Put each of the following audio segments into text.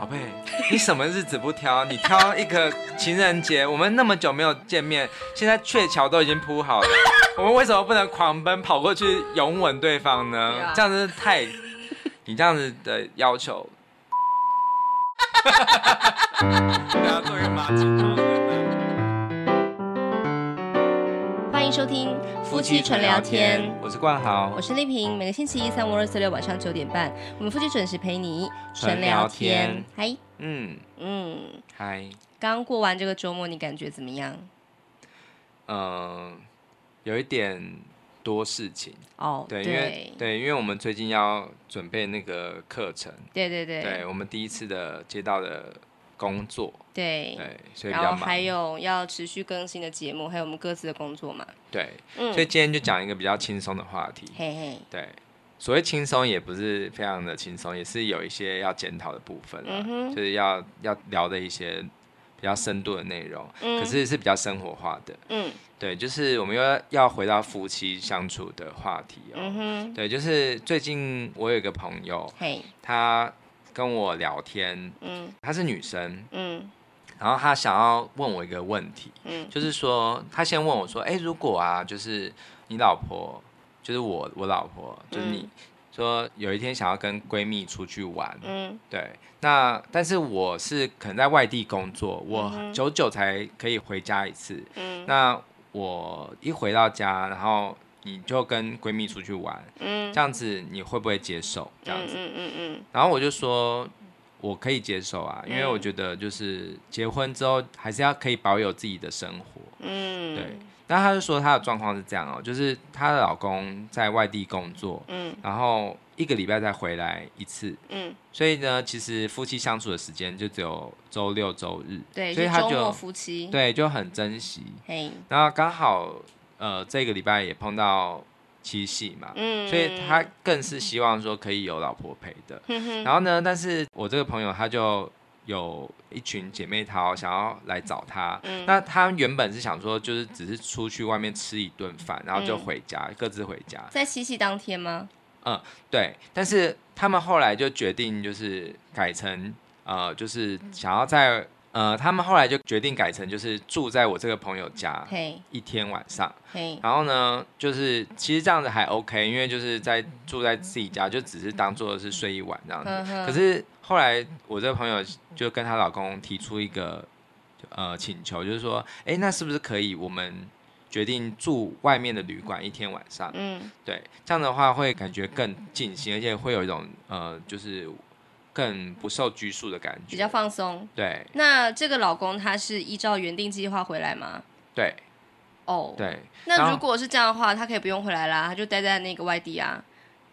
宝贝，你什么日子不挑？你挑一个情人节，我们那么久没有见面，现在鹊桥都已经铺好了，我们为什么不能狂奔跑过去拥吻对方呢？这样子太，你这样子的要求，不要做一个马景欢迎收听夫妻纯聊天，我是冠豪，我是丽萍。每个星期一、三、五、二、四、六晚上九点半，我们夫妻准时陪你纯聊天。嗨，嗯嗯，嗨。刚过完这个周末，你感觉怎么样？嗯、呃，有一点多事情哦。对，对因为对，因为我们最近要准备那个课程。对对对，对我们第一次的接到的。工作。对。对，所以比较忙，然后还有要持续更新的节目，还有我们各自的工作嘛。对，嗯，所以今天就讲一个比较轻松的话题。嘿嘿，对，所谓轻松也不是非常的轻松，也是有一些要检讨的部分，嗯，就是要要聊的一些比较深度的内容，嗯，可是是比较生活化的，嗯，对，就是我们又要要回到夫妻相处的话题哦，嗯哼，对，就是最近我有一个朋友，嘿，他。跟我聊天，嗯，她是女生，嗯，然后她想要问我一个问题，嗯，就是说她先问我说，哎，如果啊，就是你老婆，就是我，我老婆，就是你说有一天想要跟闺蜜出去玩，嗯，对，那但是我是可能在外地工作，我久久才可以回家一次，嗯，那我一回到家，然后。你就跟闺蜜出去玩，嗯，这样子你会不会接受？这样子，嗯嗯嗯，然后我就说，我可以接受啊，因为我觉得就是结婚之后还是要可以保有自己的生活，嗯，对。但她就说她的状况是这样哦，就是她的老公在外地工作，嗯，然后一个礼拜再回来一次，嗯，所以呢，其实夫妻相处的时间就只有周六周日，对，所以他就夫妻，对，就很珍惜，嘿，然后刚好。呃，这个礼拜也碰到七夕嘛，嗯，所以他更是希望说可以有老婆陪的。嗯、然后呢，但是我这个朋友他就有一群姐妹淘想要来找他，嗯，那他原本是想说就是只是出去外面吃一顿饭，然后就回家，嗯，各自回家。在七夕当天吗？嗯，对。但是他们后来就决定就是改成呃，就是想要在。呃，他们后来就决定改成就是住在我这个朋友家一天晚上.然后呢，就是其实这样子还 OK，因为就是在住在自己家，就只是当做是睡一晚这样子。可是后来我这个朋友就跟她老公提出一个呃请求，就是说，哎，那是不是可以我们决定住外面的旅馆一天晚上？嗯，对，这样的话会感觉更尽兴，而且会有一种呃就是。更不受拘束的感觉，比较放松。对，那这个老公他是依照原定计划回来吗？对，哦、oh，对。那如果是这样的话，他可以不用回来啦，他就待在那个外地啊，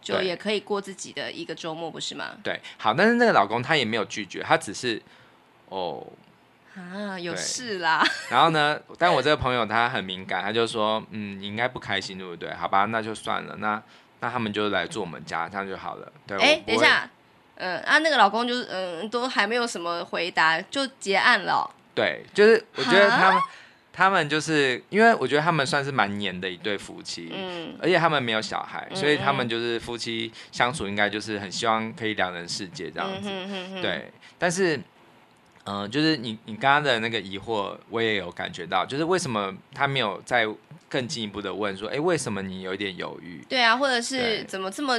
就也可以过自己的一个周末，不是吗？对，好，但是那个老公他也没有拒绝，他只是哦啊，有事啦。然后呢，但我这个朋友他很敏感，他就说，嗯，你应该不开心，对不对？好吧，那就算了，那那他们就来住我们家，这样就好了。对，哎、欸，等一下。嗯啊，那个老公就是嗯，都还没有什么回答就结案了、哦。对，就是我觉得他们他们就是因为我觉得他们算是蛮黏的一对夫妻，嗯，而且他们没有小孩，所以他们就是夫妻相处应该就是很希望可以两人世界这样子。嗯、哼哼哼对，但是嗯、呃，就是你你刚刚的那个疑惑，我也有感觉到，就是为什么他没有再更进一步的问说，哎，为什么你有一点犹豫？对啊，或者是怎么这么。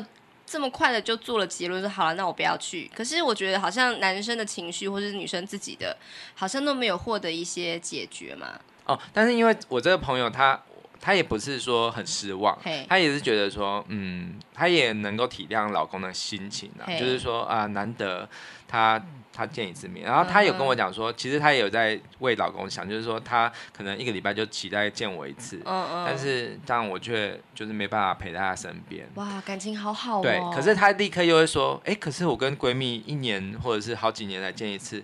这么快的就做了结论，说好了，那我不要去。可是我觉得好像男生的情绪，或者是女生自己的，好像都没有获得一些解决嘛。哦，但是因为我这个朋友他，他也不是说很失望，她也是觉得说，嗯，她也能够体谅老公的心情啊，就是说啊，难得她。他见一次面，然后她有跟我讲说，其实她也有在为老公想，就是说他可能一个礼拜就期待见我一次，但是这样我却就是没办法陪在他身边。哇，感情好好哦。对，可是她立刻又会说，哎，可是我跟闺蜜一年或者是好几年才见一次，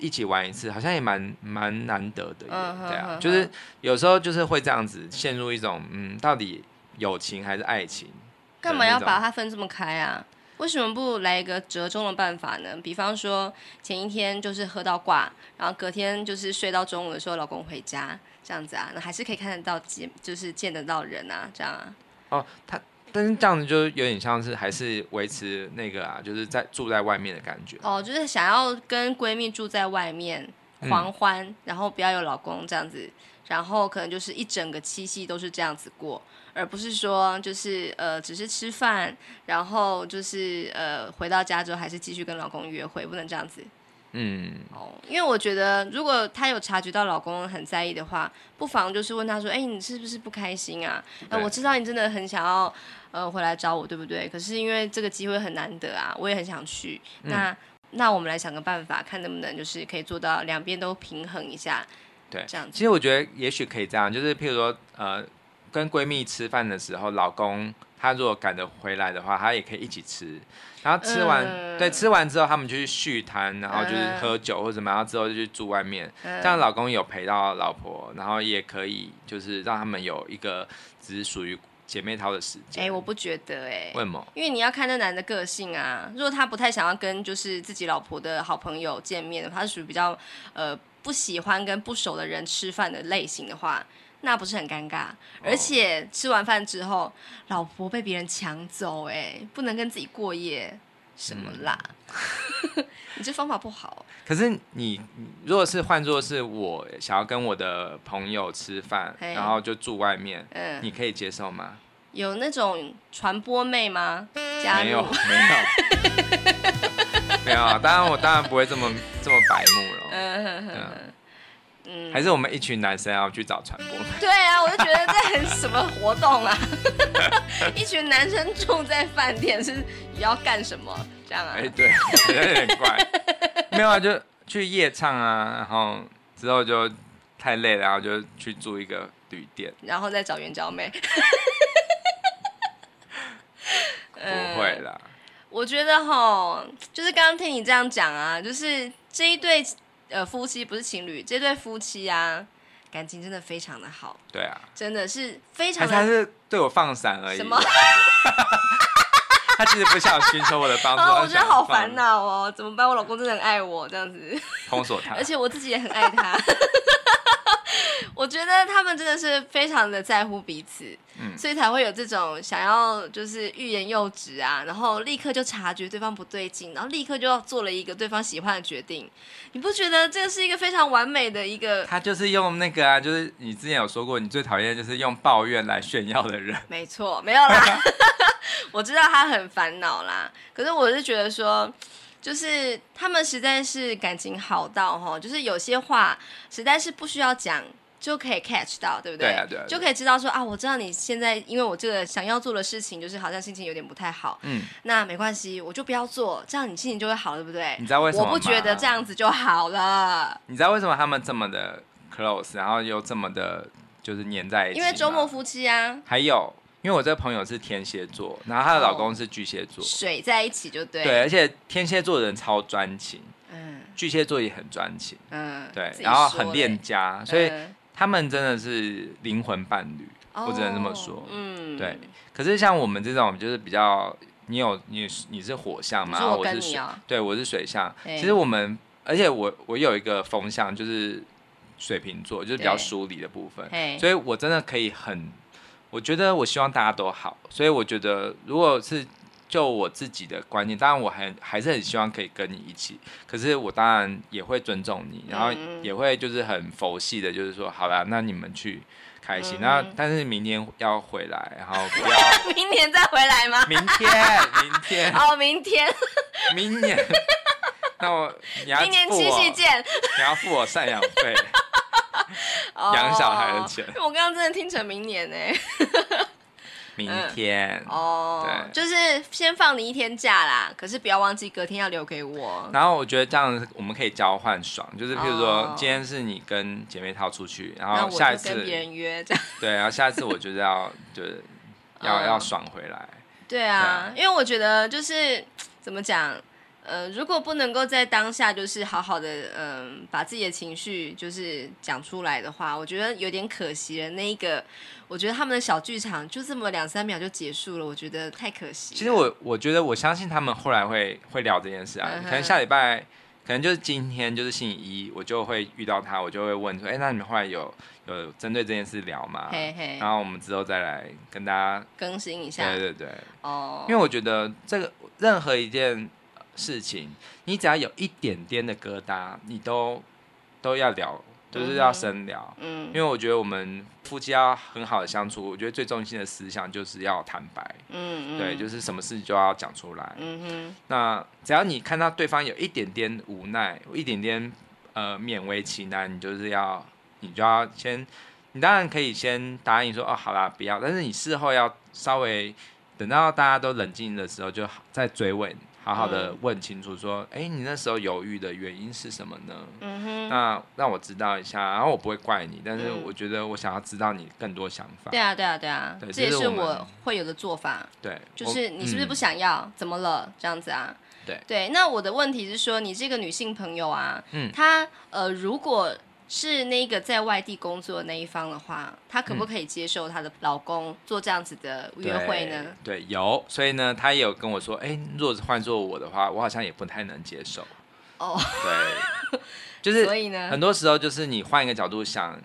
一起玩一次，好像也蛮蛮难得的。嗯，对啊，就是有时候就是会这样子陷入一种，嗯，到底友情还是爱情？干嘛要把它分这么开啊？为什么不来一个折中的办法呢？比方说前一天就是喝到挂，然后隔天就是睡到中午的时候老公回家这样子啊，那还是可以看得到见，就是见得到人啊，这样啊。哦，他但是这样子就有点像是还是维持那个啊，就是在住在外面的感觉。哦，就是想要跟闺蜜住在外面狂欢，嗯、然后不要有老公这样子，然后可能就是一整个七夕都是这样子过，而不是说就是呃只是吃饭，然后就是呃回到家之后还是继续跟老公约会，不能这样子。嗯，哦，因为我觉得，如果她有察觉到老公很在意的话，不妨就是问他说：“哎、欸，你是不是不开心啊？呃，我知道你真的很想要，呃，回来找我，对不对？可是因为这个机会很难得啊，我也很想去。那、嗯、那我们来想个办法，看能不能就是可以做到两边都平衡一下。对，这样子。其实我觉得也许可以这样，就是譬如说，呃，跟闺蜜吃饭的时候，老公他如果赶得回来的话，他也可以一起吃。”然后吃完，嗯、对，吃完之后他们就去续摊，然后就是喝酒或者什么，然后之后就去住外面。嗯、这样老公有陪到老婆，然后也可以就是让他们有一个只是属于姐妹淘的时间。哎，我不觉得哎，为什么？因为你要看那男的个性啊。如果他不太想要跟就是自己老婆的好朋友见面的，他是属于比较呃不喜欢跟不熟的人吃饭的类型的话。那不是很尴尬，而且吃完饭之后，哦、老婆被别人抢走，哎，不能跟自己过夜，什么啦？嗯、你这方法不好。可是你如果是换作是我想要跟我的朋友吃饭，然后就住外面，嗯，你可以接受吗？有那种传播妹吗？加？没有，没有，没有啊！当然，我当然不会这么这么白目了。嗯，还是我们一群男生要去找传播？对啊，我就觉得这很什么活动啊？一群男生住在饭店是要干什么？这样啊？哎，对，有点怪。没有啊，就去夜唱啊，然后之后就太累了，然后就去住一个旅店，然后再找援交妹。不会啦，我觉得哈，就是刚刚听你这样讲啊，就是这一对。呃，夫妻不是情侣，这对夫妻啊，感情真的非常的好。对啊，真的是非常的。他是对我放闪而已。什么？他其实不想寻求我的帮助。啊，我觉得好烦恼哦，怎么办？我老公真的很爱我，这样子。封锁他。而且我自己也很爱他。我觉得他们真的是非常的在乎彼此，嗯，所以才会有这种想要就是欲言又止啊，然后立刻就察觉对方不对劲，然后立刻就要做了一个对方喜欢的决定。你不觉得这是一个非常完美的一个？他就是用那个啊，就是你之前有说过，你最讨厌就是用抱怨来炫耀的人。没错，没有啦，我知道他很烦恼啦，可是我是觉得说。就是他们实在是感情好到哈，就是有些话实在是不需要讲就可以 catch 到，对不对？对啊，对啊，就可以知道说啊，我知道你现在因为我这个想要做的事情，就是好像心情有点不太好。嗯，那没关系，我就不要做，这样你心情就会好，对不对？你知道为什么？我不觉得这样子就好了。你知道为什么他们这么的 close，然后又这么的，就是黏在一起？因为周末夫妻啊。还有。因为我这个朋友是天蝎座，然后她的老公是巨蟹座，水在一起就对。对，而且天蝎座的人超专情，嗯，巨蟹座也很专情，嗯，对，然后很恋家，所以他们真的是灵魂伴侣，我只能这么说，嗯，对。可是像我们这种就是比较，你有你你是火象嘛，我是水，对，我是水象。其实我们，而且我我有一个风象就是水瓶座，就是比较疏离的部分，所以我真的可以很。我觉得我希望大家都好，所以我觉得如果是就我自己的观念，当然我还还是很希望可以跟你一起，可是我当然也会尊重你，然后也会就是很佛系的，就是说好啦，那你们去开心，那但是明天要回来，然后不要 明年再回来吗？明天，明天哦，明天，明年，那我你要明年七夕见，你要付我赡养费。养小孩的钱，我刚刚真的听成明年呢。明天哦，对，就是先放你一天假啦，可是不要忘记隔天要留给我。然后我觉得这样我们可以交换爽，就是譬如说今天是你跟姐妹套出去，然后下一次跟别人约这样。对，然后下一次我就是要就是要要爽回来。对啊，因为我觉得就是怎么讲。呃，如果不能够在当下就是好好的，嗯、呃，把自己的情绪就是讲出来的话，我觉得有点可惜了。那一个，我觉得他们的小剧场就这么两三秒就结束了，我觉得太可惜。其实我我觉得我相信他们后来会会聊这件事啊，嗯、可能下礼拜可能就是今天就是星期一，我就会遇到他，我就会问说，哎、欸，那你们后来有有针对这件事聊吗？嘿嘿，然后我们之后再来跟大家更新一下。对对对，哦，因为我觉得这个任何一件事情，你只要有一点点的疙瘩，你都都要聊。就是要深聊，嗯，因为我觉得我们夫妻要很好的相处，我觉得最中心的思想就是要坦白，嗯，对，就是什么事就要讲出来，嗯哼。那只要你看到对方有一点点无奈，一点点呃勉为其难，你就是要，你就要先，你当然可以先答应说哦，好啦，不要，但是你事后要稍微等到大家都冷静的时候，就再追问。好好的问清楚，说，哎、嗯欸，你那时候犹豫的原因是什么呢？嗯哼，那让我知道一下，然后我不会怪你，但是我觉得我想要知道你更多想法。对啊，对啊，对啊，对，这也是我会有的做法。对，就是你是不是不想要？嗯、怎么了？这样子啊？对对，那我的问题是说，你这个女性朋友啊，嗯，她呃，如果。是那个在外地工作的那一方的话，她可不可以接受她的老公做这样子的约会呢？嗯、对，对，有，所以呢，她也有跟我说，哎、欸，如果是换做我的话，我好像也不太能接受。哦，对，就是，所以呢，很多时候就是你换一个角度想，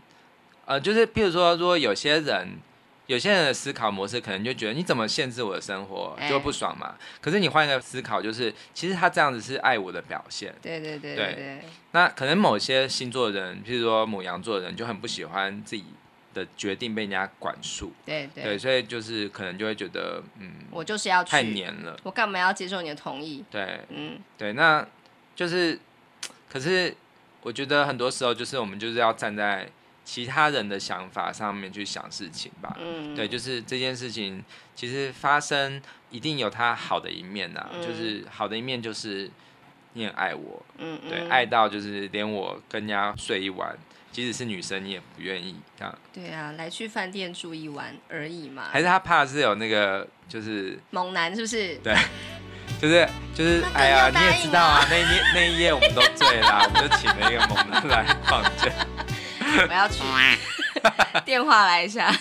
呃，就是譬如说，如果有些人。有些人的思考模式可能就觉得你怎么限制我的生活，就会不爽嘛。欸、可是你换一个思考，就是其实他这样子是爱我的表现。对对对对，对。那可能某些星座的人，譬如说母羊座的人，就很不喜欢自己的决定被人家管束。对对，对。所以就是可能就会觉得，嗯，我就是要去太黏了，我干嘛要接受你的同意？对，嗯，对。那就是，可是我觉得很多时候就是我们就是要站在。其他人的想法上面去想事情吧，嗯，对，就是这件事情其实发生一定有它好的一面呐、啊嗯，就是好的一面就是你很爱我，嗯，对嗯，爱到就是连我跟人家睡一晚，即使是女生你也不愿意这样。对啊，来去饭店住一晚而已嘛。还是他怕是有那个就是猛男是不是？对，就是就是哎呀，你也知道啊，那一夜那一夜我们都醉了，我们就请了一个猛男来放着。我要去 电话来一下。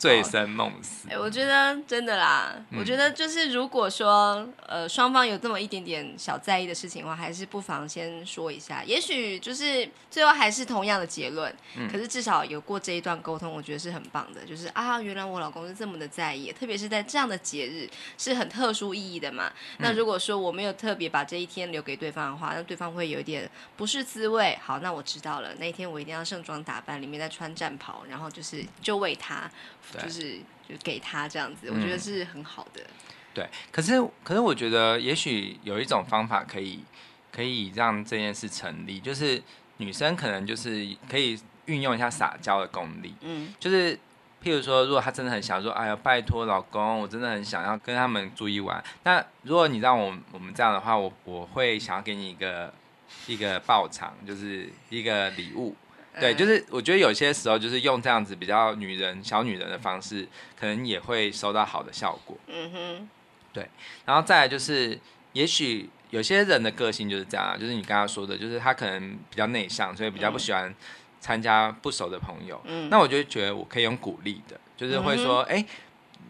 醉生梦死。哎、欸，我觉得真的啦、嗯。我觉得就是，如果说呃双方有这么一点点小在意的事情的话，还是不妨先说一下。也许就是最后还是同样的结论、嗯，可是至少有过这一段沟通，我觉得是很棒的。就是啊，原来我老公是这么的在意，特别是在这样的节日是很特殊意义的嘛。嗯、那如果说我没有特别把这一天留给对方的话，那对方会有一点不是滋味。好，那我知道了，那一天我一定要盛装打扮，里面再穿战袍，然后就是就为他。就是就给他这样子，嗯，我觉得是很好的。对，可是可是我觉得也许有一种方法可以可以让这件事成立，就是女生可能就是可以运用一下撒娇的功力。嗯，就是譬如说，如果她真的很想说，哎呀，拜托老公，我真的很想要跟他们住一晚。那如果你让我我们这样的话，我我会想要给你一个一个报偿，就是一个礼物。对，就是我觉得有些时候就是用这样子比较女人小女人的方式，可能也会收到好的效果。嗯哼，对，然后再来就是，也许有些人的个性就是这样，就是你刚刚说的，就是他可能比较内向，所以比较不喜欢参加不熟的朋友。嗯，那我就觉得我可以用鼓励的，就是会说，哎。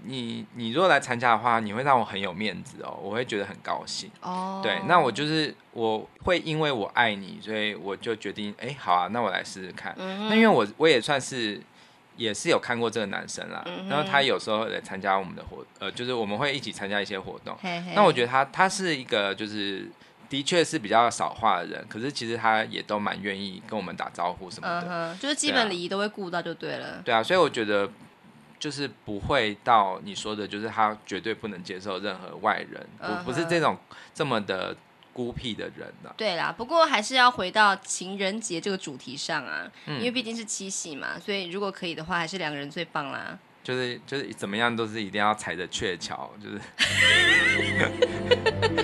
你你如果来参加的话，你会让我很有面子哦，我会觉得很高兴。哦、oh.，对，那我就是我会因为我爱你，所以我就决定，哎，好啊，那我来试试看。Mm -hmm. 那因为我我也算是也是有看过这个男生啦，mm -hmm. 然后他有时候来参加我们的活，呃，就是我们会一起参加一些活动。那我觉得他他是一个就是的确是比较少话的人，可是其实他也都蛮愿意跟我们打招呼什么的，uh -huh. 就是基本礼仪都会顾到就对了。对啊，所以我觉得。就是不会到你说的，就是他绝对不能接受任何外人，不、uh -huh. 不是这种这么的孤僻的人的、啊。对啦，不过还是要回到情人节这个主题上啊，嗯、因为毕竟是七夕嘛，所以如果可以的话，还是两个人最棒啦。就是就是怎么样都是一定要踩着鹊桥，就是。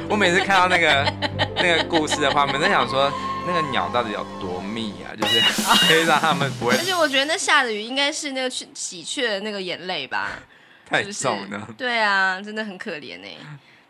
我每次看到那个那个故事的话，我们，在想说那个鸟到底有多密啊？就是 可以让他们不会。而且我觉得那下的雨应该是那个喜鹊的那个眼泪吧？太重了。对啊，真的很可怜呢。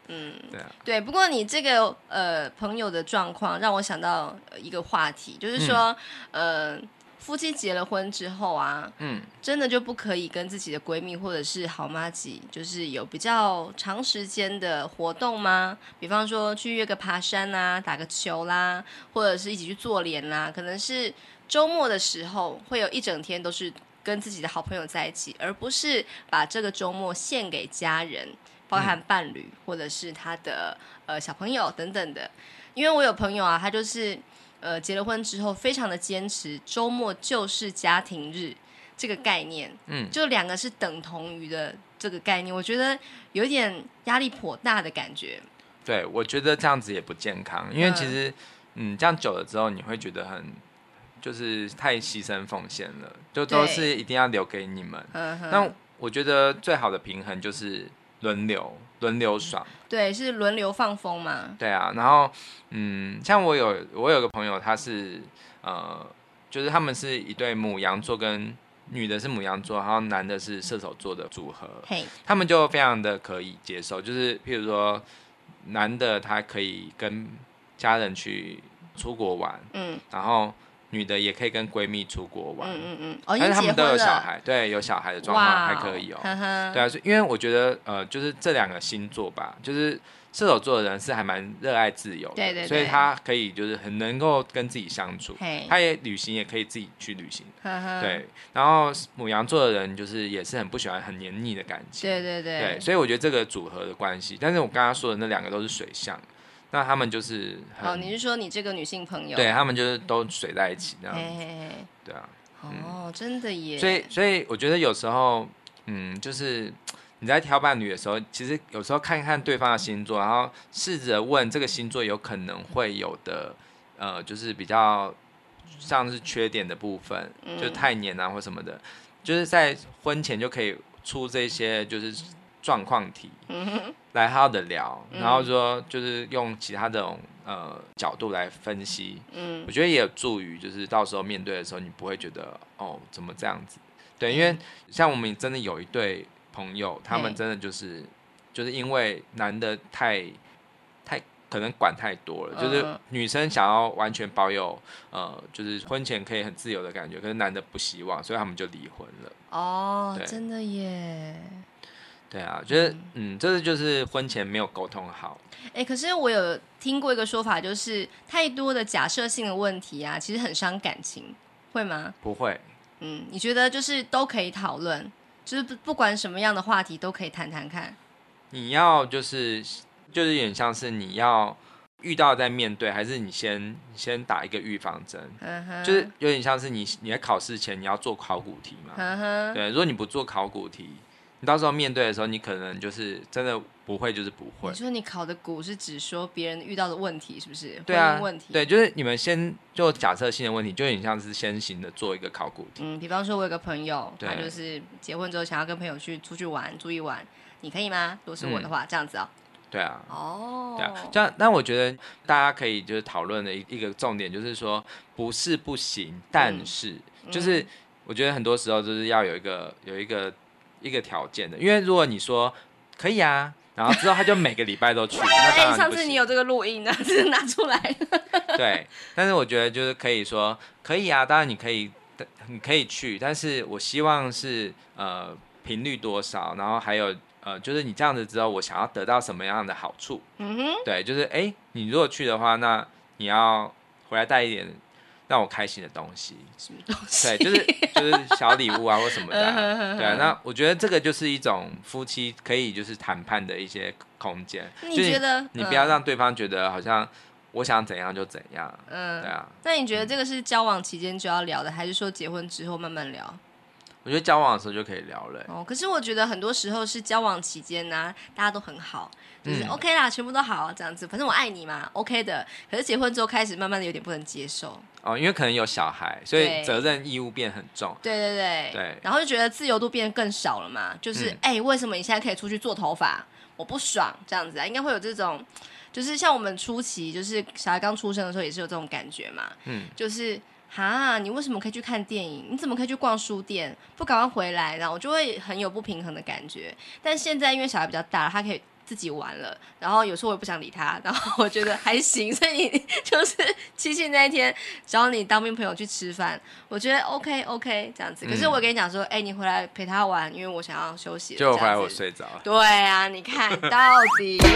嗯，对啊，对。不过你这个呃朋友的状况让我想到一个话题，就是说、嗯、呃。夫妻结了婚之后啊，嗯，真的就不可以跟自己的闺蜜或者是好妈吉，就是有比较长时间的活动吗？比方说去约个爬山啊，打个球啦，或者是一起去做脸啦，可能是周末的时候会有一整天都是跟自己的好朋友在一起，而不是把这个周末献给家人，包含伴侣或者是他的呃小朋友等等的。因为我有朋友啊，他就是。呃，结了婚之后，非常的坚持周末就是家庭日这个概念，嗯，就两个是等同于的这个概念，我觉得有一点压力颇大的感觉。对，我觉得这样子也不健康，因为其实，嗯，嗯，这样久了之后，你会觉得很，就是太牺牲奉献了，就都是一定要留给你们。那我觉得最好的平衡就是轮流。轮流爽，对，是轮流放风嘛。对啊，然后，嗯，像我有我有个朋友，他是呃，就是他们是一对母羊座，跟女的是母羊座，然后男的是射手座的组合。嘿，他们就非常的可以接受，就是譬如说，男的他可以跟家人去出国玩，嗯，然后。女的也可以跟闺蜜出国玩，嗯嗯嗯，但是他们都有小孩，对，有小孩的状况还可以哦，呵呵。对啊，因为我觉得呃，就是这两个星座吧，就是射手座的人是还蛮热爱自由的，对对对，所以他可以就是很能够跟自己相处，他也旅行也可以自己去旅行，对，然后母羊座的人就是也是很不喜欢很黏腻的感情，对对对，对，所以我觉得这个组合的关系，但是我刚刚说的那两个都是水象。那他们就是哦，你是说你这个女性朋友？对，他们就是都水在一起这样子，嘿嘿嘿对啊。哦，嗯、真的耶。所以，所以我觉得有时候，嗯，就是你在挑伴侣的时候，其实有时候看一看对方的星座，然后试着问这个星座有可能会有的，呃，就是比较像是缺点的部分，嗯、就太黏啊或什么的，就是在婚前就可以出这些就是状况题。来好好的聊，然后说就是用其他这种呃角度来分析，嗯，我觉得也有助于，就是到时候面对的时候，你不会觉得哦怎么这样子，对，因为像我们真的有一对朋友，他们真的就是就是因为男的太太可能管太多了，就是女生想要完全保有呃就是婚前可以很自由的感觉，可是男的不希望，所以他们就离婚了。哦，真的耶。对啊，觉得嗯，这是就是婚前没有沟通好。哎，可是我有听过一个说法，就是太多的假设性的问题啊，其实很伤感情，会吗？不会。嗯，你觉得就是都可以讨论，就是不不管什么样的话题都可以谈谈看。你要就是就是有点像是你要遇到再面对，还是你先先打一个预防针？嗯哼。就是有点像是你你在考试前你要做考古题嘛？嗯哼。对，如果你不做考古题。你到时候面对的时候，你可能就是真的不会，就是不会。你说你考的股是指说别人遇到的问题，是不是？对啊，问题。对，就是你们先就假设性的问题，就很像是先行的做一个考古题。嗯，比方说，我有个朋友，他就是结婚之后想要跟朋友去出去玩，住一晚，你可以吗？如果是我的话，嗯、这样子啊、哦。对啊。哦。对啊，这样，但我觉得大家可以就是讨论的一一个重点，就是说不是不行，但是、嗯、就是我觉得很多时候就是要有一个有一个。一个条件的，因为如果你说可以啊，然后之后他就每个礼拜都去。哎、欸，上次你有这个录音呢，是拿出来。对，但是我觉得就是可以说可以啊，当然你可以，你可以去，但是我希望是呃频率多少，然后还有呃就是你这样子之后，我想要得到什么样的好处？嗯哼，对，就是哎、欸，你如果去的话，那你要回来带一点。让我开心的东西，什么东西？对，就是就是小礼物啊，或什么的、啊。对啊，那我觉得这个就是一种夫妻可以就是谈判的一些空间。你觉得？你不要让对方觉得好像我想怎样就怎样。嗯，对啊。那你觉得这个是交往期间就要聊的，还是说结婚之后慢慢聊？我觉得交往的时候就可以聊了。哦，可是我觉得很多时候是交往期间呢、啊，大家都很好，就是 OK 啦，嗯、全部都好这样子，反正我爱你嘛，OK 的。可是结婚之后开始慢慢的有点不能接受。哦，因为可能有小孩，所以责任义务变很重。对对对。对。然后就觉得自由度变得更少了嘛，就是哎、嗯欸，为什么你现在可以出去做头发，我不爽这样子啊？应该会有这种，就是像我们初期，就是小孩刚出生的时候也是有这种感觉嘛。嗯。就是。哈，你为什么可以去看电影？你怎么可以去逛书店？不赶快回来，然后我就会很有不平衡的感觉。但现在因为小孩比较大，他可以自己玩了，然后有时候我也不想理他，然后我觉得还行，所以你 就是七夕那一天找你当兵朋友去吃饭，我觉得 OK OK 这样子。可是我跟你讲说，哎、嗯欸，你回来陪他玩，因为我想要休息。就回来我睡着了。对啊，你看到底。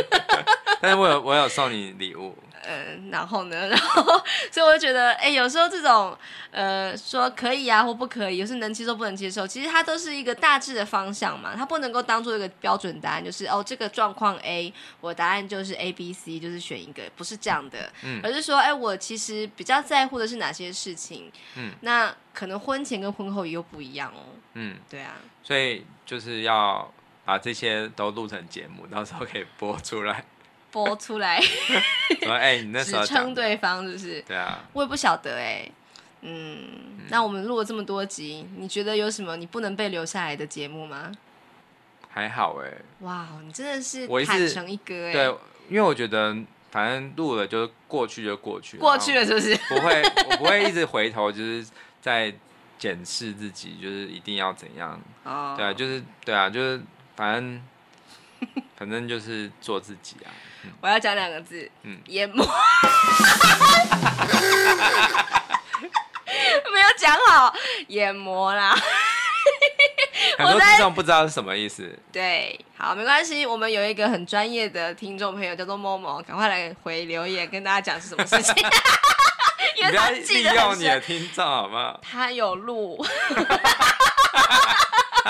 但是我有我有送你礼物。嗯，然后呢？然后，所以我就觉得，哎，有时候这种，呃，说可以啊或不可以，有时能接受不能接受，其实它都是一个大致的方向嘛，它不能够当做一个标准答案，就是哦，这个状况 A，我答案就是 A、B、C，就是选一个，不是这样的，嗯，而是说，哎，我其实比较在乎的是哪些事情，嗯，那可能婚前跟婚后也又不一样哦，嗯，对啊，所以就是要把这些都录成节目，到时候可以播出来。播出来，哎、欸，你那时候指称对方是不是？对啊，我也不晓得哎、欸，嗯，嗯，那我们录了这么多集，你觉得有什么你不能被留下来的节目吗？还好哎、欸，哇，你真的是坦诚一哥哎、欸，对，因为我觉得反正录了就过去就过去，过去了是不是？不会，我不会一直回头，就是在检视自己，就是一定要怎样？哦，对啊，就是对啊，就是反正反正就是做自己啊。我要讲两个字，嗯，研磨，没有讲好，眼膜啦。很多听众不知道是什么意思。对，好，没关系，我们有一个很专业的听众朋友叫做 Momo，赶快来回留言跟大家讲是什么事情。你不要利用你的听众好不好？他有录。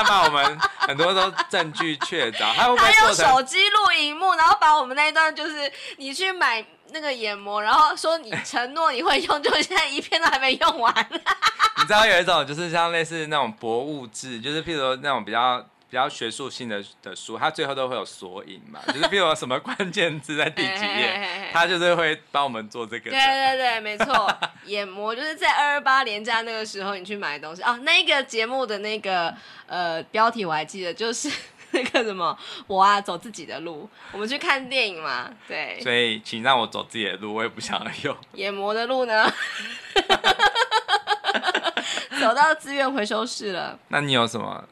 他把我们很多都证据确凿，他用手机录荧幕，然后把我们那一段就是你去买那个眼膜，然后说你承诺你会用，就现在一片都还没用完。你知道有一种就是像类似那种博物志，就是譬如说那种比较。比较学术性的的书，它最后都会有索引嘛，就是比如说什么关键字在第几页，它就是会帮我们做这个。对对对，没错。研磨就是在二二八连假那个时候你去买东西哦。那个节目的那个呃标题我还记得，就是 那个什么我啊走自己的路，我们去看电影嘛，对。所以请让我走自己的路，我也不想要用。研磨的路呢？走到资源回收室了。那你有什么？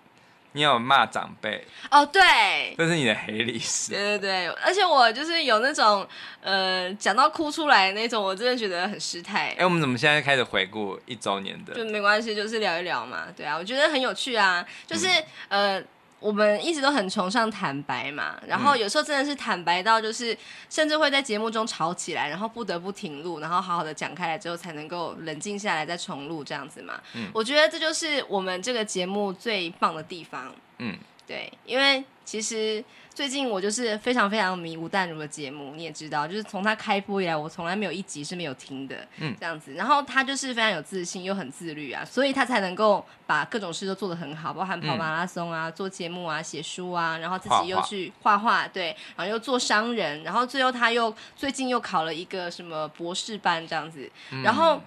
你有骂长辈哦？对，这是你的黑历史。对对对，而且我就是有那种呃，讲到哭出来那种，我真的觉得很失态。哎、欸，我们怎么现在开始回顾一周年的？就没关系，就是聊一聊嘛。对啊，我觉得很有趣啊。就是、嗯、呃。我们一直都很崇尚坦白嘛，然后有时候真的是坦白到就是，甚至会在节目中吵起来，然后不得不停录，然后好好的讲开来之后，才能够冷静下来再重录这样子嘛。嗯，我觉得这就是我们这个节目最棒的地方。嗯，对，因为其实。最近我就是非常非常迷吴淡如的节目，你也知道，就是从他开播以来，我从来没有一集是没有听的，嗯，这样子。然后他就是非常有自信又很自律啊，所以他才能够把各种事都做得很好，包含跑马拉松啊、嗯、做节目啊、写书啊，然后自己又去画画，对，然后又做商人，然后最后他又最近又考了一个什么博士班这样子，然后。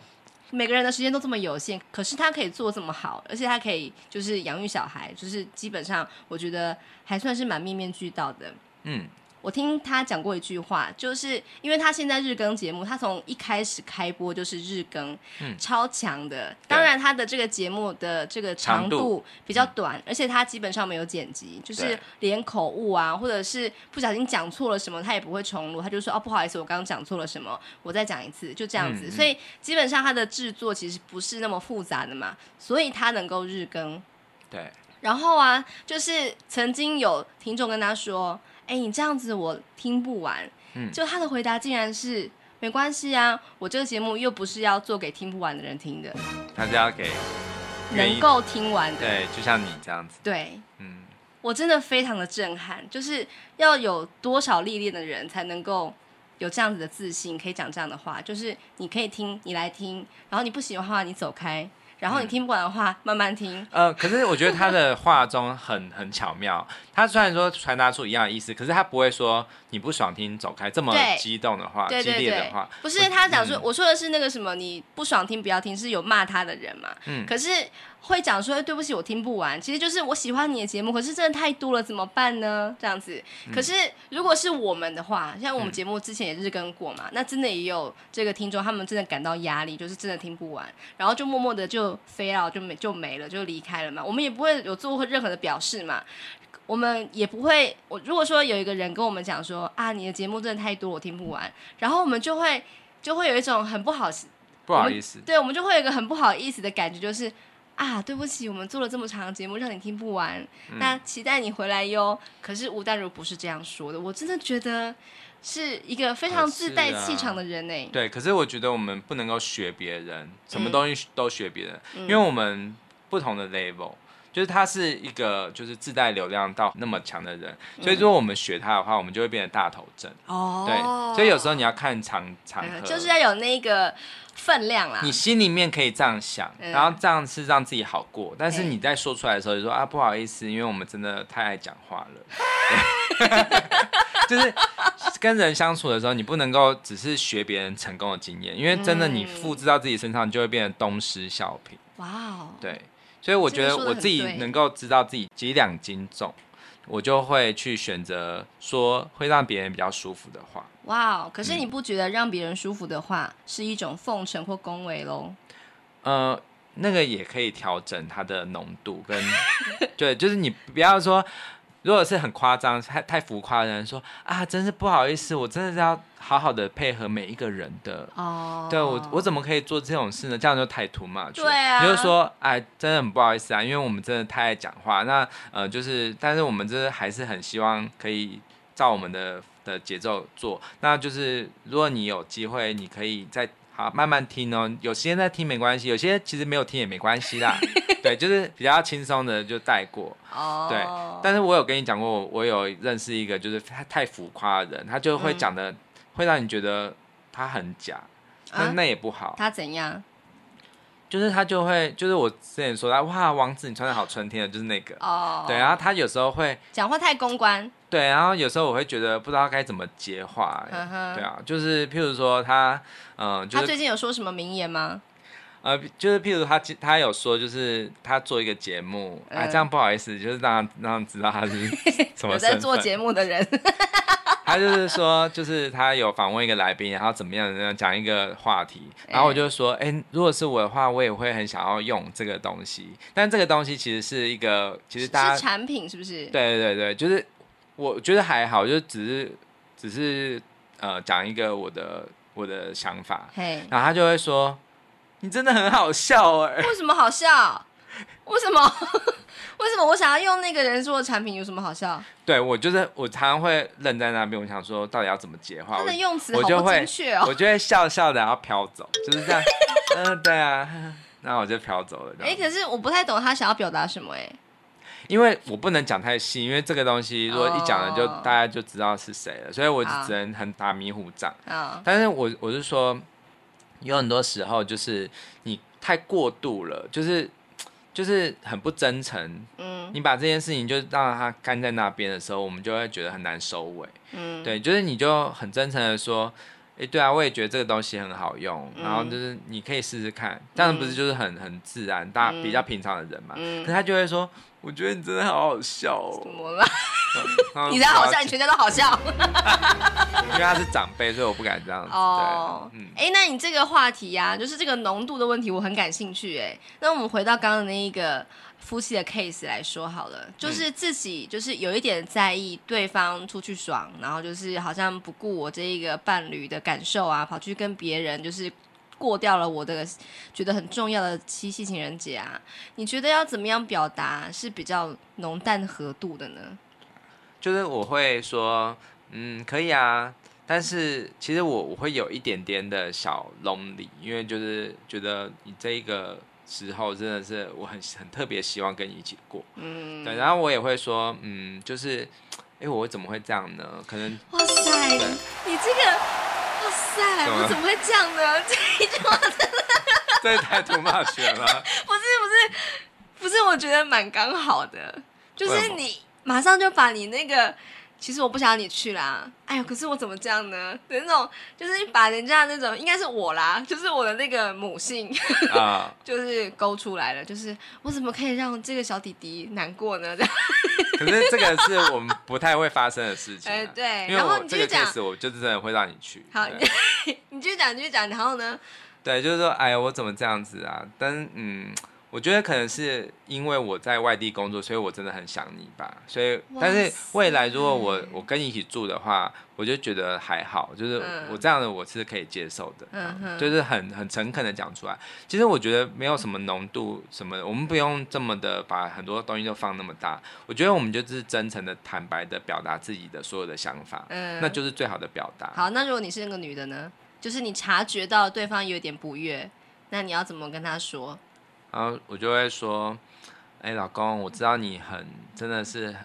每个人的时间都这么有限，可是他可以做这么好，而且他可以就是养育小孩，就是基本上我觉得还算是蛮面面俱到的。嗯。我听他讲过一句话，就是因为他现在日更节目，他从一开始开播就是日更，嗯、超强的。当然，他的这个节目的这个长度比较短，嗯、而且他基本上没有剪辑，就是连口误啊，或者是不小心讲错了什么，他也不会重录，他就说哦，不好意思，我刚刚讲错了什么，我再讲一次，就这样子。嗯、所以基本上他的制作其实不是那么复杂的嘛，所以他能够日更。对。然后啊，就是曾经有听众跟他说。哎，你这样子我听不完。嗯，就他的回答竟然是没关系啊，我这个节目又不是要做给听不完的人听的，他是要给能够听完的。对，就像你这样子。对，嗯，我真的非常的震撼，就是要有多少历练的人才能够有这样子的自信，可以讲这样的话，就是你可以听，你来听，然后你不喜欢的话，你走开。然后你听不完的话，嗯、慢慢听。呃，可是我觉得他的话中很很巧妙。他虽然说传达出一样的意思，可是他不会说你不爽听走开这么激动的话，激烈的话。不是他讲说，我说的是那个什么，你不爽听不要听，是有骂他的人嘛？嗯。可是。会讲说，对不起，我听不完。其实就是我喜欢你的节目，可是真的太多了，怎么办呢？这样子。可是如果是我们的话，像我们节目之前也日更过嘛，那真的也有这个听众，他们真的感到压力，就是真的听不完，然后就默默的就飞了，就没就没了，就离开了嘛。我们也不会有做任何的表示嘛。我们也不会。我如果说有一个人跟我们讲说啊，你的节目真的太多，我听不完，然后我们就会就会有一种很不好不好意思，对，我们就会有一个很不好意思的感觉，就是啊，对不起，我们做了这么长的节目，让你听不完，嗯、那期待你回来哟。可是吴淡如不是这样说的，我真的觉得。是一个非常自带气场的人呢、欸啊。对，可是我觉得我们不能够学别人，什么东西都学别人，嗯、因为我们不同的 level，就是他是一个就是自带流量到那么强的人，嗯、所以如果我们学他的话，我们就会变成大头症。哦，对，所以有时候你要看场场合，就是要有那个分量啦。你心里面可以这样想，嗯、然后这样是让自己好过，但是你在说出来的时候就说啊，不好意思，因为我们真的太爱讲话了。就是跟人相处的时候，你不能够只是学别人成功的经验，因为真的你复制到自己身上，就会变成东施效颦。哇哦！对，所以我觉得我自己能够知道自己几两斤重，我就会去选择说会让别人比较舒服的话。哇哦！可是你不觉得让别人舒服的话是一种奉承或恭维喽？呃，那个也可以调整它的浓度跟 对，就是你不要说。如果是很夸张、太太浮夸的人说啊，真是不好意思，我真的是要好好的配合每一个人的。哦，对我我怎么可以做这种事呢？这样就太 too much。对啊，就是说，哎，真的很不好意思啊，因为我们真的太爱讲话。那呃，就是，但是我们真的还是很希望可以照我们的的节奏做。那就是，如果你有机会，你可以再好慢慢听哦。有时间再听没关系，有些其实没有听也没关系啦。对，就是比较轻松的就带过。哦。对，但是我有跟你讲过，我有认识一个就是太太浮夸的人，他就会讲的、嗯、会让你觉得他很假，那、啊、那也不好。他怎样？就是他就会，就是我之前说他哇，王子你穿的好春天的，就是那个。哦。对，然后他有时候会讲话太公关。对，然后有时候我会觉得不知道该怎么接话。对啊，就是譬如说他，嗯、呃，就是、他最近有说什么名言吗？呃，就是譬如他他有说，就是他做一个节目，哎、嗯啊，这样不好意思，就是让让知道他是什么 在做节目的人。他就是说，就是他有访问一个来宾，然后怎么样怎么样讲一个话题，然后我就说，哎、欸，如果是我的话，我也会很想要用这个东西。但这个东西其实是一个，其实大家是产品是不是？对对对，就是我觉得还好，就只是只是呃讲一个我的我的想法，嘿然后他就会说。你真的很好笑哎！为什么好笑？为什么？为什么我想要用那个人做的产品有什么好笑？对，我就是我常常会愣在那边，我想说到底要怎么接话。他的用词好不精确哦，我就会笑笑的然后飘走，就是这样。嗯、呃，对啊，那我就飘走了。哎、欸，可是我不太懂他想要表达什么哎。因为我不能讲太细，因为这个东西如果一讲了就、oh. 大家就知道是谁了，所以我只能很打迷糊仗。Oh. 但是我我是说。有很多时候就是你太过度了，就是就是很不真诚。嗯，你把这件事情就让它干在那边的时候，我们就会觉得很难收尾。嗯，对，就是你就很真诚的说，哎，对啊，我也觉得这个东西很好用，然后就是你可以试试看，这样不是就是很很自然，大家比较平常的人嘛。嗯，可是他就会说。我觉得你真的好好笑哦！怎么了？你才好笑，你全家都好笑。因为他是长辈，所以我不敢这样子。哦，嗯，哎，那你这个话题呀，就是这个浓度的问题，我很感兴趣。哎，那我们回到刚刚那一个夫妻的 case 来说好了，就是自己就是有一点在意对方出去爽，然后就是好像不顾我这一个伴侣的感受啊，跑去跟别人就是。过掉了我的觉得很重要的七夕情人节啊，你觉得要怎么样表达是比较浓淡合度的呢？就是我会说，嗯，可以啊，但是其实我我会有一点点的小 lonely，因为就是觉得你这一个时候真的是我很很特别希望跟你一起过，嗯，对，然后我也会说，嗯，就是，哎，我怎么会这样呢？可能，哇塞，你这个。哇塞！么我怎么会这样呢？这一句话真的，这也太土骂血了。不是不是不是，我觉得蛮刚好的，就是你马上就把你那个。其实我不想要你去啦，哎呦，可是我怎么这样呢？的那种，就是把人家那种，应该是我啦，就是我的那个母性，啊，就是勾出来了，就是我怎么可以让这个小弟弟难过呢？这样。可是这个是我们不太会发生的事情，哎，对。然后你继续讲，我就是真的会让你去。好，你继续讲，继续讲，然后呢？对，就是说，哎呀，我怎么这样子啊？但嗯。我觉得可能是因为我在外地工作，所以我真的很想你吧。所以，但是未来如果我我跟你一起住的话，我就觉得还好，就是我这样的我是可以接受的，嗯、就是很很诚恳的讲出来。其实我觉得没有什么浓度什么的，我们不用这么的把很多东西都放那么大。我觉得我们就是真诚的、坦白的表达自己的所有的想法，嗯，那就是最好的表达。好，那如果你是那个女的呢？就是你察觉到对方有点不悦，那你要怎么跟他说？然后我就会说：“哎、欸，老公，我知道你很真的是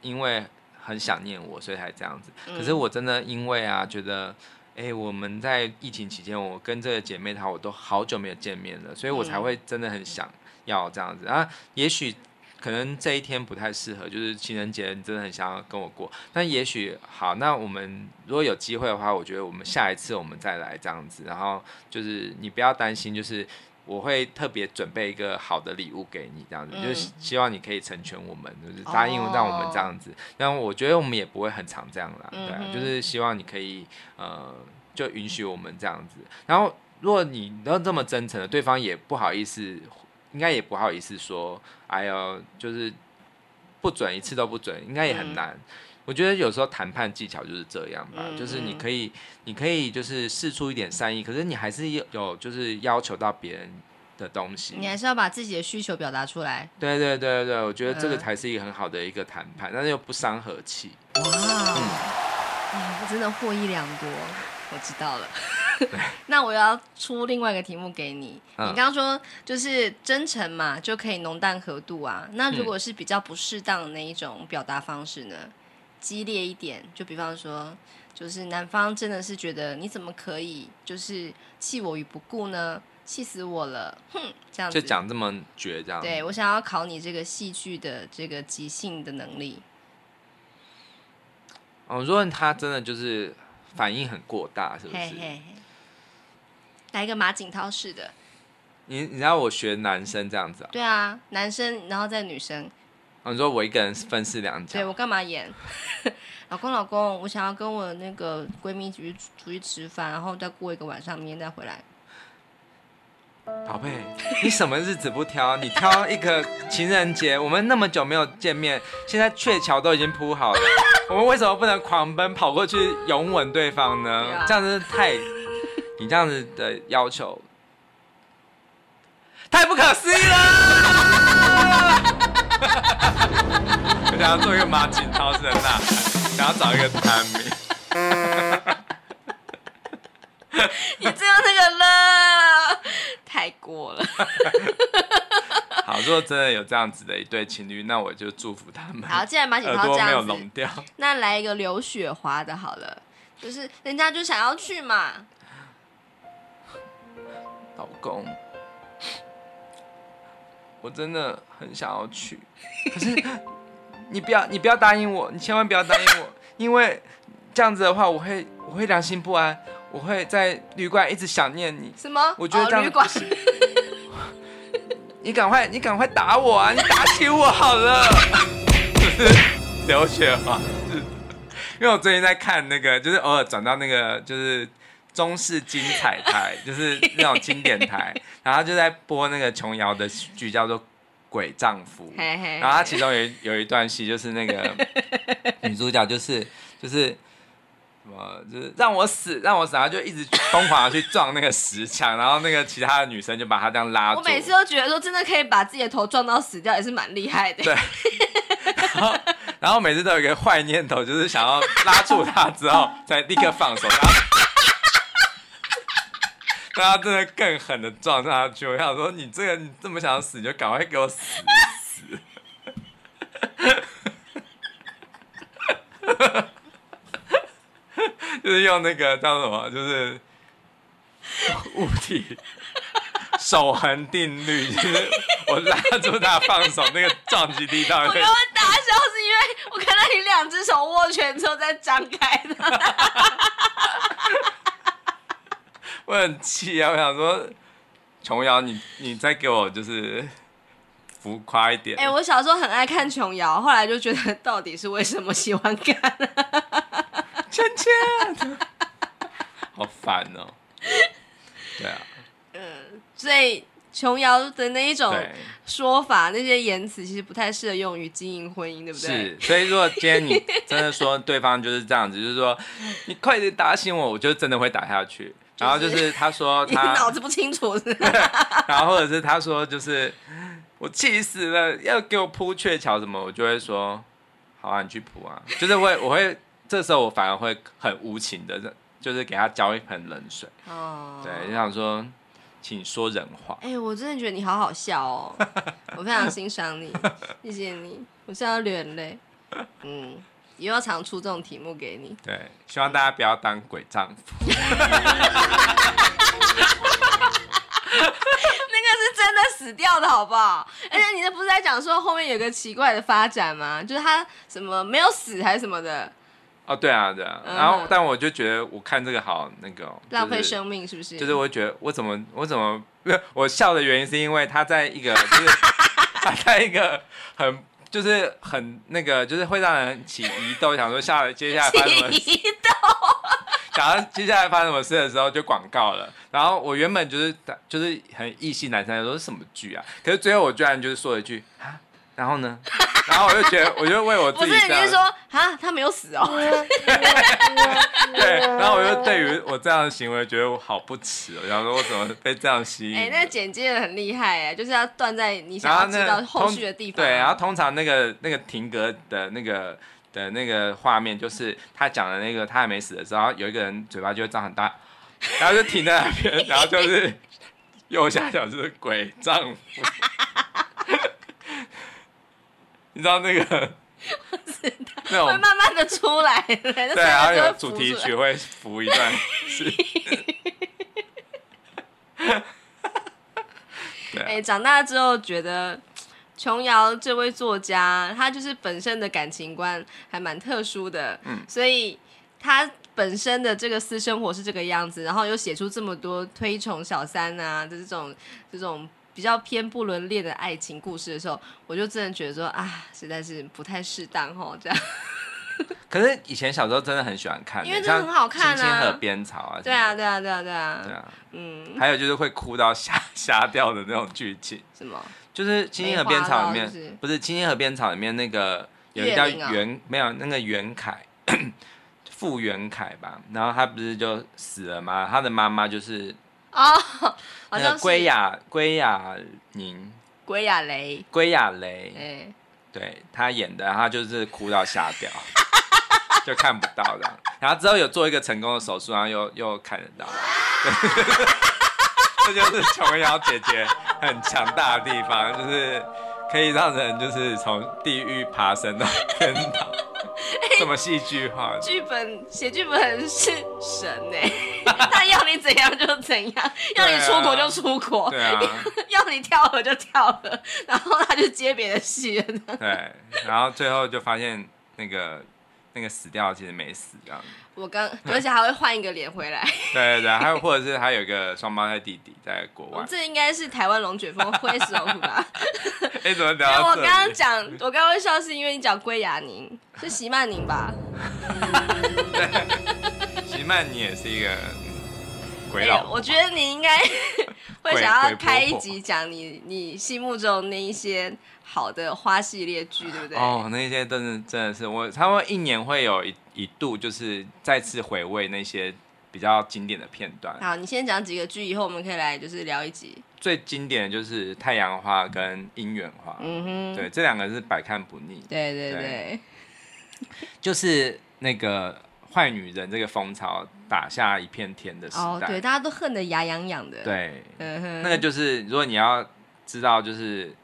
因为很想念我，所以才这样子。可是我真的因为啊，觉得哎、欸，我们在疫情期间，我跟这个姐妹她我都好久没有见面了，所以我才会真的很想要这样子啊。也许可能这一天不太适合，就是情人节，你真的很想要跟我过。但也许好，那我们如果有机会的话，我觉得我们下一次我们再来这样子。然后就是你不要担心，就是。”我会特别准备一个好的礼物给你，这样子，嗯、就是希望你可以成全我们，就是答应让我们这样子。然后、哦、我觉得我们也不会很常这样啦，对、啊，嗯、就是希望你可以呃，就允许我们这样子。然后如果你都这么真诚的，对方也不好意思，应该也不好意思说，哎呦，就是不准一次都不准，应该也很难。嗯我觉得有时候谈判技巧就是这样吧，嗯、就是你可以，你可以就是试出一点善意，可是你还是有有就是要求到别人的东西，你还是要把自己的需求表达出来。对对对对，我觉得这个才是一个很好的一个谈判，嗯、但是又不伤和气。哇，嗯，我真的获益良多，我知道了。那我要出另外一个题目给你，嗯、你刚刚说就是真诚嘛，就可以浓淡合度啊。那如果是比较不适当的那一种表达方式呢？激烈一点，就比方说，就是男方真的是觉得你怎么可以就是弃我于不顾呢？气死我了，哼，这样子就讲这么绝，这样。对，我想要考你这个戏剧的这个即兴的能力。哦，如果他真的就是反应很过大，是不是？嘿嘿嘿，来一个马景涛式的。你你知道我学男生这样子啊？对啊，男生然后再女生。你说我一个人分饰两角，对，我干嘛演？老公，老公，我想要跟我那个闺蜜出去出去吃饭，然后再过一个晚上，明天再回来。宝贝，你什么日子不挑？你挑一个情人节，我们那么久没有见面，现在鹊桥都已经铺好了，我们为什么不能狂奔跑过去拥吻对方呢？这样子太，你这样子的要求太不可思议了。我想要做一个马景涛式的呐喊，想要找一个 timing。你这样那个了，太过了。好，如果真的有这样子的一对情侣，那我就祝福他们。好，既然马景涛这样子，那来一个刘雪华的，好了，就是人家就想要去嘛。老公。我真的很想要去，可是你不要，你不要答应我，你千万不要答应我，因为这样子的话，我会我会良心不安，我会在旅馆一直想念你。什么？我觉得这样不行。你赶快，你赶快打我啊！你打起我好了。刘雪华，因为我最近在看那个，就是偶尔转到那个，就是。中式精彩台就是那种经典台，然后就在播那个琼瑶的剧，叫做《鬼丈夫》。然后他其中有有一段戏，就是那个 女主角就是就是什么，就是让我死，让我死，然后就一直疯狂的去撞那个石墙，然后那个其他的女生就把他这样拉住。我每次都觉得说，真的可以把自己的头撞到死掉，也是蛮厉害的。对。然后，然后每次都有一个坏念头，就是想要拉住他之后再立刻放手。然后他真的更狠的撞上他去，我想说，你这个你这么想死，你就赶快给我死死！就是用那个叫什么，就是物体守恒定律，就是我拉住他放手，那个撞击力道。我刚刚大笑是因为我看到你两只手握拳之后再张开的。我很气啊！我想说，琼瑶，你你再给我就是浮夸一点。哎、欸，我小时候很爱看琼瑶，后来就觉得到底是为什么喜欢看？芊芊，好烦哦。对啊。嗯，所以琼瑶的那一种说法，那些言辞其实不太适合用于经营婚姻，对不对？是，所以如果今天你真的说对方就是这样子，就是说你快点打醒我，我就真的会打下去。然后就是他说他脑子不清楚是，然后或者是他说就是我气死了，要给我铺鹊桥什么，我就会说好啊，你去铺啊。就是会我会这时候我反而会很无情的，就是给他浇一盆冷水。哦，对，就想说。请说人话。哎、欸，我真的觉得你好好笑哦，我非常欣赏你，谢谢你。我现在要流眼泪。嗯，以后要常出这种题目给你。对，希望大家不要当鬼丈夫。那个是真的死掉的，好不好？而且你这不是在讲说后面有个奇怪的发展吗？就是他什么没有死还是什么的。哦，对啊，对啊，然后，但我就觉得我看这个好那个，浪费生命是不是？就是我觉得我怎么我怎么 我笑的原因是因为他在一个就是 他在一个很就是很那个就是会让人起疑窦，想说下来接下来发生什么事，想要接下来发生什么事的时候就广告了。然后我原本就是就是很异性男生说是什么剧啊，可是最后我居然就是说了一句啊。然后呢？然后我就觉得，我就为我自己。不是，你是说啊，他没有死哦？对。然后我就对于我这样的行为，觉得我好不耻哦。然后说我怎么被这样吸引？哎，那个剪接的很厉害哎，就是要断在你想要知道后续的地方。对，然后通常那个那个停格的那个的那个画面，就是他讲的那个他还没死的时候，有一个人嘴巴就会张很大，然后就停在那边，然后就是右下角就是鬼丈夫。你知道那个？那种会慢慢的出来，对，然后有主题曲会浮一段。哎，长大之后觉得琼瑶这位作家，他就是本身的感情观还蛮特殊的，嗯，所以他本身的这个私生活是这个样子，然后又写出这么多推崇小三啊的这种这种。比较偏不伦恋的爱情故事的时候，我就真的觉得说啊，实在是不太适当哦，这样。可是以前小时候真的很喜欢看，因为真的很好看啊，《青青河边草》啊。对啊，对啊，对啊，对啊。对啊，嗯。还有就是会哭到瞎瞎 掉的那种剧情。什么？就是《青青河边草》里面，是不是《青青河边草》里面那个有一个叫袁，没有那个袁凯，傅袁凯吧？然后他不是就死了吗？他的妈妈就是。哦，好像归亚归亚宁，归亚雷，归亚雷，欸、对他演的，他就是哭到瞎掉，就看不到的。然后之后有做一个成功的手术，然后又又看得到。这就是琼瑶姐姐很强大的地方，就是可以让人就是从地狱爬升到天堂。这么戏剧化，剧本写剧本是神哎，他要你怎样就怎样，要你出国就出国，对啊，要你跳河就跳河，然后他就接别的戏了。对，然后最后就发现那个那个死掉其实没死这样。我刚，而且还会换一个脸回来。对对对，还有或者是他有一个双胞胎弟弟在国外。这应该是台湾龙卷风挥手吧？哎，怎么讲？我刚刚讲，我刚刚会笑是因为你讲归亚宁，是席曼宁吧？对，席曼你也是一个鬼佬、欸。我觉得你应该 会想要开一集讲你你心目中那一些。好的花系列剧，对不对？哦，那些真的真的是我，他们一年会有一一度，就是再次回味那些比较经典的片段。好，你先讲几个剧，以后我们可以来就是聊一集。最经典的就是《太阳花》跟《姻缘花》，嗯哼，对，这两个是百看不腻。对对对，对就是那个坏女人这个风潮打下一片天的时代。哦，对，大家都恨得牙痒痒的。对，那个就是如果你要知道，就是。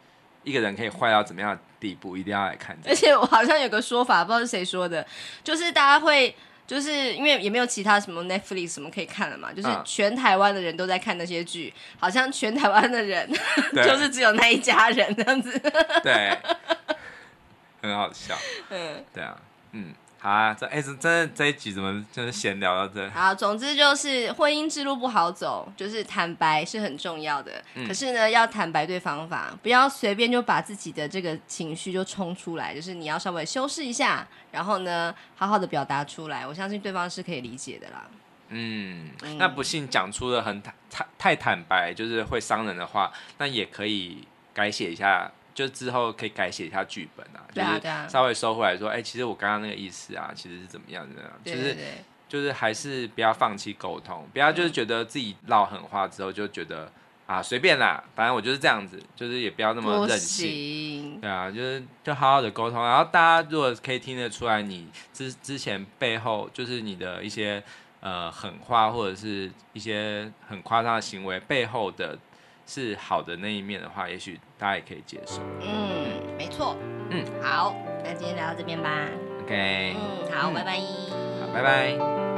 一个人可以坏到怎么样的地步，一定要来看。而且我好像有个说法，不知道是谁说的，就是大家会，就是因为也没有其他什么 Netflix 什么可以看了嘛，就是全台湾的人都在看那些剧，好像全台湾的人 就是只有那一家人这样子。对，很好笑。嗯，对啊，嗯。好啊，这哎，这真的这一集怎么就是闲聊到这？好，总之就是婚姻之路不好走，就是坦白是很重要的。嗯、可是呢，要坦白对方法，不要随便就把自己的这个情绪就冲出来，就是你要稍微修饰一下，然后呢，好好的表达出来。我相信对方是可以理解的啦。嗯，嗯，那不幸讲出了很坦太太坦白，就是会伤人的话，那也可以改写一下，就之后可以改写一下剧本啊，就是稍微收回来说，哎、欸，其实我刚刚那个意思啊，其实是怎么样的，就是就是还是不要放弃沟通，不要就是觉得自己唠狠话之后就觉得。啊，随便啦，反正我就是这样子，就是也不要那么任性，对啊，就是就好好的沟通。然后大家如果可以听得出来，你之之前背后就是你的一些呃狠话或者是一些很夸张的行为背后的是好的那一面的话，也许大家也可以接受。嗯，没错。嗯，好，那今天聊到这边吧。OK。嗯，好，拜拜。好，拜拜。